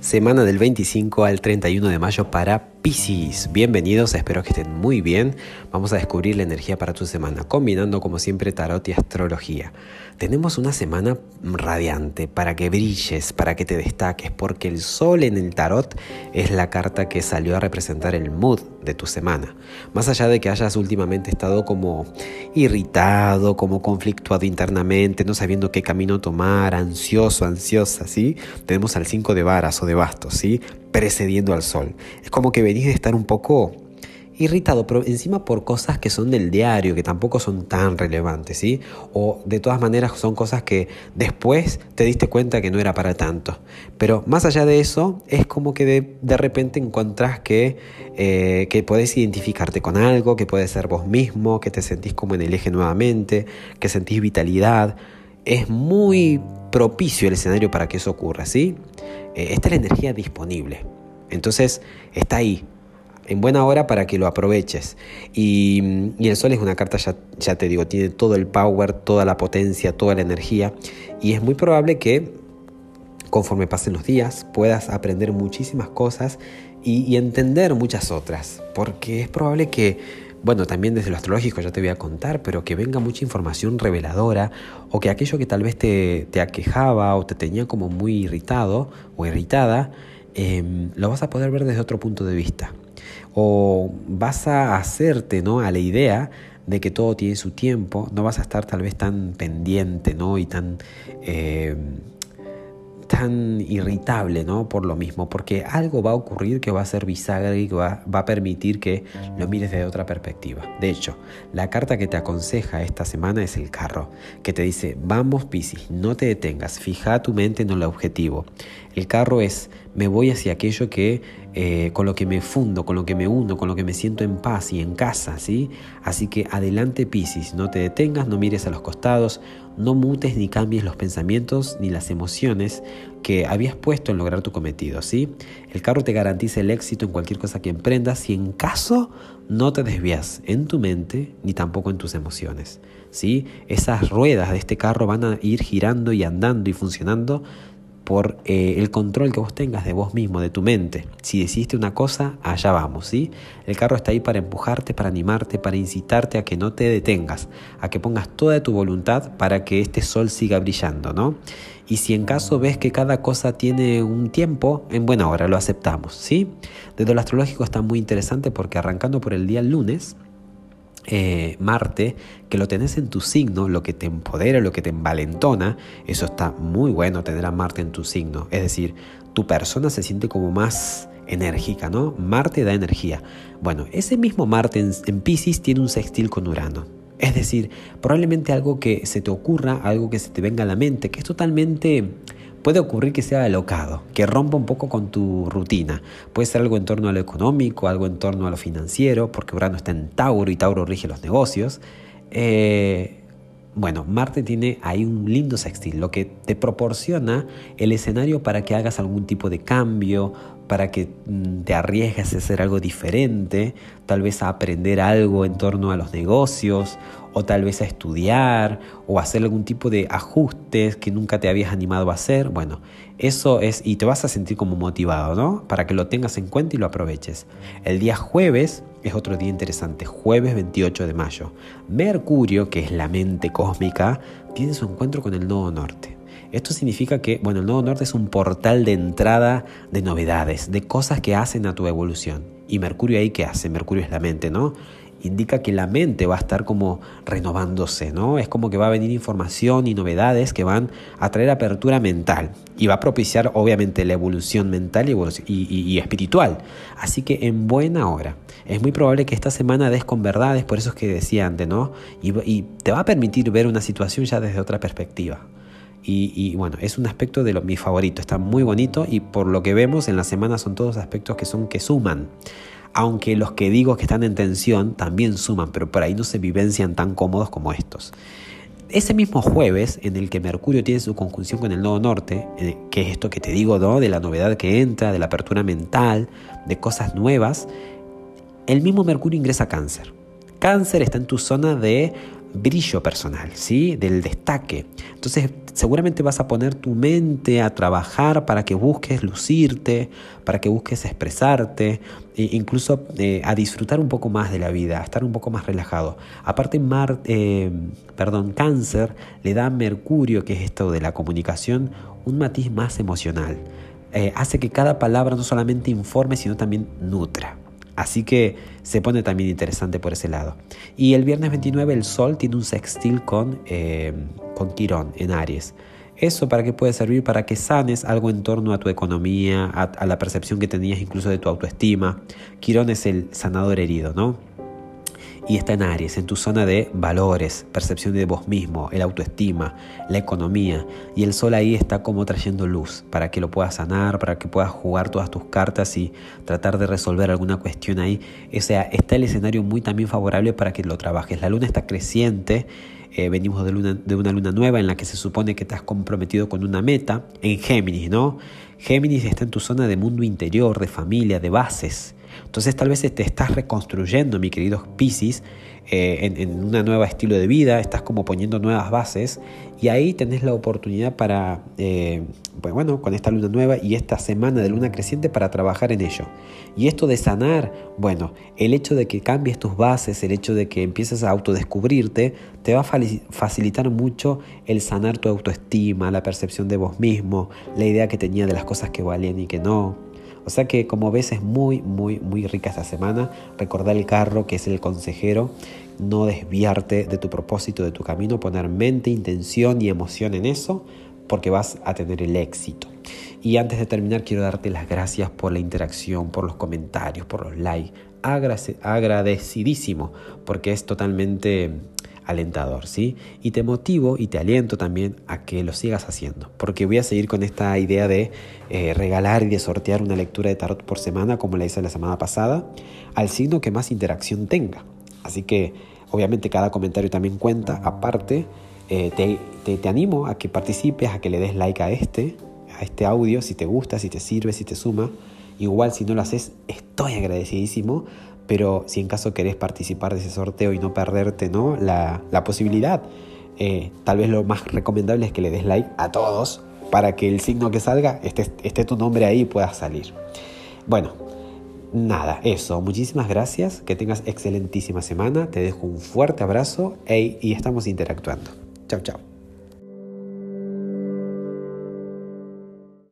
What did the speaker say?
Semana del 25 al 31 de mayo para Pisces. Bienvenidos, espero que estén muy bien. Vamos a descubrir la energía para tu semana, combinando como siempre tarot y astrología. Tenemos una semana radiante para que brilles, para que te destaques, porque el sol en el tarot es la carta que salió a representar el mood de tu semana. Más allá de que hayas últimamente estado como irritado, como conflictuado internamente, no sabiendo qué camino tomar, ansioso, ansiosa, ¿sí? Tenemos al 5 de varas o de bastos, ¿sí? Precediendo al sol. Es como que venís de estar un poco irritado, pero encima por cosas que son del diario, que tampoco son tan relevantes, ¿sí? O de todas maneras son cosas que después te diste cuenta que no era para tanto. Pero más allá de eso, es como que de, repente encontrás que, eh, que podés identificarte con algo, que puede ser vos mismo, que te sentís como en el eje nuevamente, que sentís vitalidad. Es muy propicio el escenario para que eso ocurra, ¿sí? Eh, esta es la energía disponible. Entonces está ahí, en buena hora para que lo aproveches. Y, el sol es una carta, ya, te digo, tiene todo el power, toda la potencia, toda la energía. Y es muy probable que conforme pasen los días puedas aprender muchísimas cosas y entender muchas otras. Porque es probable que bueno, también desde lo astrológico ya te voy a contar, pero que venga mucha información reveladora o que aquello que tal vez te, te aquejaba o te tenía como muy irritado o irritada, em, lo vas a poder ver desde otro punto de vista. O vas a hacerte ¿no? a la idea de que todo tiene su tiempo, no vas a estar tal vez tan pendiente ¿no? y tan... Em, tan irritable, ¿no? Por lo mismo, porque algo va a ocurrir que va a ser bisagra y va, va, a permitir que lo mires desde otra perspectiva. De hecho, la carta que te aconseja esta semana es el carro, que te dice, vamos Piscis, no te detengas, fija tu mente en el objetivo. El carro es, me voy hacia aquello que, eh, con lo que me fundo, con lo que me uno, con lo que me siento en paz y en casa, ¿sí? Así que adelante Piscis, no te detengas, no mires a los costados, no mutes ni cambies los pensamientos ni las emociones que habías puesto en lograr tu cometido, ¿sí? El carro te garantiza el éxito en cualquier cosa que emprendas si en caso no te desvías en tu mente ni tampoco en tus emociones, ¿sí? Esas ruedas de este carro van a ir girando y andando y funcionando por eh, el control que vos tengas de vos mismo, de tu mente. Si decidiste una cosa, allá vamos, ¿sí? El carro está ahí para empujarte, para animarte, para incitarte a que no te detengas, a que pongas toda tu voluntad para que este sol siga brillando, ¿no? Y si en caso ves que cada cosa tiene un tiempo, en buena hora lo aceptamos, ¿sí? Desde lo astrológico está muy interesante porque arrancando por el día lunes, eh, Marte, que lo tenés en tu signo, lo que te empodera, lo que te envalentona, eso está muy bueno tener a Marte en tu signo. Es decir, tu persona se siente como más enérgica, ¿no? Marte da energía. Bueno, ese mismo Marte en, en Pisces tiene un sextil con Urano. Es decir, probablemente algo que se te ocurra, algo que se te venga a la mente, que es totalmente Puede ocurrir que sea alocado, que rompa un poco con tu rutina. Puede ser algo en torno a lo económico, algo en torno a lo financiero, porque Urano está en Tauro y Tauro rige los negocios. Eh, bueno, Marte tiene ahí un lindo sextil, lo que te proporciona el escenario para que hagas algún tipo de cambio, para que mm, te arriesgues a hacer algo diferente, tal vez a aprender algo en torno a los negocios, o tal vez a estudiar, o hacer algún tipo de ajustes que nunca te habías animado a hacer. Bueno, eso es, y te vas a sentir como motivado, ¿no? Para que lo tengas en cuenta y lo aproveches. El día jueves es otro día interesante, jueves 28 de mayo. Mercurio, que es la mente cósmica, tiene su encuentro con el nodo norte. Esto significa que, bueno, el Nodo Norte es un portal de entrada de novedades, de cosas que hacen a tu evolución. ¿Y Mercurio ahí qué hace? Mercurio es la mente, ¿no? Indica que la mente va a estar como renovándose, ¿no? Es como que va a venir información y novedades que van a traer apertura mental y va a propiciar obviamente la evolución mental y, espiritual. Así que en buena hora. Es muy probable que esta semana des con verdades, por eso es que decía antes, ¿no? y te va a permitir ver una situación ya desde otra perspectiva. Y, bueno, es un aspecto de lo, mi favorito, está muy bonito y por lo que vemos en la semana son todos aspectos que son que suman. Aunque los que digo que están en tensión también suman, pero por ahí no se vivencian tan cómodos como estos. Ese mismo jueves, en el que Mercurio tiene su conjunción con el nodo norte, eh, que es esto que te digo, ¿no? de la novedad que entra, de la apertura mental, de cosas nuevas, el mismo Mercurio ingresa a cáncer. Cáncer está en tu zona de brillo personal, ¿sí? Del destaque. Entonces, seguramente vas a poner tu mente a trabajar para que busques lucirte, para que busques expresarte, e incluso eh, a disfrutar un poco más de la vida, a estar un poco más relajado. Aparte, Mar, eh, perdón, cáncer le da a Mercurio, que es esto de la comunicación, un matiz más emocional. Eh, hace que cada palabra no solamente informe, sino también nutra. Así que se pone también interesante por ese lado. Y el viernes 29 el Sol tiene un sextil con, eh, con Quirón en Aries. ¿Eso para qué puede servir? Para que sanes algo en torno a tu economía, a, a la percepción que tenías incluso de tu autoestima. Quirón es el sanador herido, ¿no? Y está en Aries, en tu zona de valores, percepción de vos mismo, el autoestima, la economía. Y el sol ahí está como trayendo luz para que lo puedas sanar, para que puedas jugar todas tus cartas y tratar de resolver alguna cuestión ahí. O sea, está el escenario muy también favorable para que lo trabajes. La luna está creciente. Eh, venimos de, una luna nueva en la que se supone que has comprometido con una meta en Géminis, ¿no? Géminis está en tu zona de mundo interior, de familia, de bases. Entonces tal vez te estás reconstruyendo, mi querido Pisces, eh, en, un nuevo estilo de vida, estás como poniendo nuevas bases y ahí tenés la oportunidad para, eh, pues bueno, con esta luna nueva y esta semana de luna creciente para trabajar en ello. Y esto de sanar, bueno, el hecho de que cambies tus bases, el hecho de que empieces a autodescubrirte, te va a facilitar mucho el sanar tu autoestima, la percepción de vos mismo, la idea que tenía de las cosas que valían y que no. O sea que como ves es muy, muy, muy rica esta semana. Recordar el carro que es el consejero, no desviarte de tu propósito, de tu camino, poner mente, intención y emoción en eso porque vas a tener el éxito. Y antes de terminar quiero darte las gracias por la interacción, por los comentarios, por los likes. Agradecidísimo porque es totalmente alentador, ¿sí? Y te motivo y te aliento también a que lo sigas haciendo, porque voy a seguir con esta idea de eh, regalar y de sortear una lectura de tarot por semana, como la hice la semana pasada, al signo que más interacción tenga. Así que, obviamente, cada comentario también cuenta. Aparte, eh, te, te animo a que participes, a que le des like a este, a este audio, si te gusta, si te sirve, si te suma. Igual si no lo haces, estoy agradecidísimo pero si en caso querés participar de ese sorteo y no perderte ¿no? La, posibilidad, eh, tal vez lo más recomendable es que le des like a todos para que el signo que salga esté, esté tu nombre ahí y pueda salir. Bueno, nada, eso. Muchísimas gracias, que tengas excelentísima semana, te dejo un fuerte abrazo y estamos interactuando. Chao, chao.